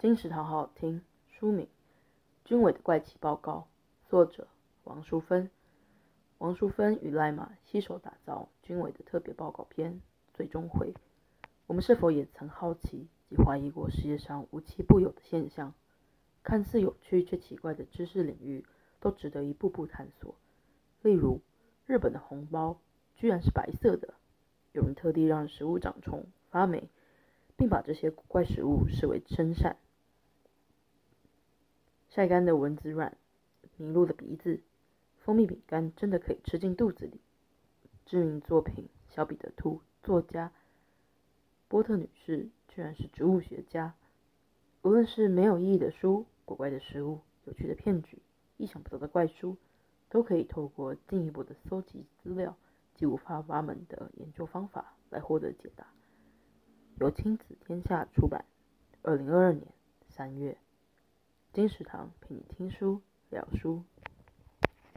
金石堂好好听。书名《军委的怪奇报告》，作者王淑芬。王淑芬与赖马携手打造军委的特别报告片。最终回，我们是否也曾好奇及怀疑过世界上无奇不有的现象？看似有趣却奇怪的知识领域，都值得一步步探索。例如，日本的红包居然是白色的，有人特地让食物长虫发霉，并把这些古怪食物视为真善。晒干的蚊子卵，麋鹿的鼻子，蜂蜜饼干真的可以吃进肚子里？知名作品《小彼得兔》作家波特女士居然是植物学家。无论是没有意义的书、古怪的食物、有趣的骗局、意想不到的怪书，都可以透过进一步的搜集资料及五花八门的研究方法来获得解答。由亲子天下出版，二零二二年三月。金石堂陪你听书聊书。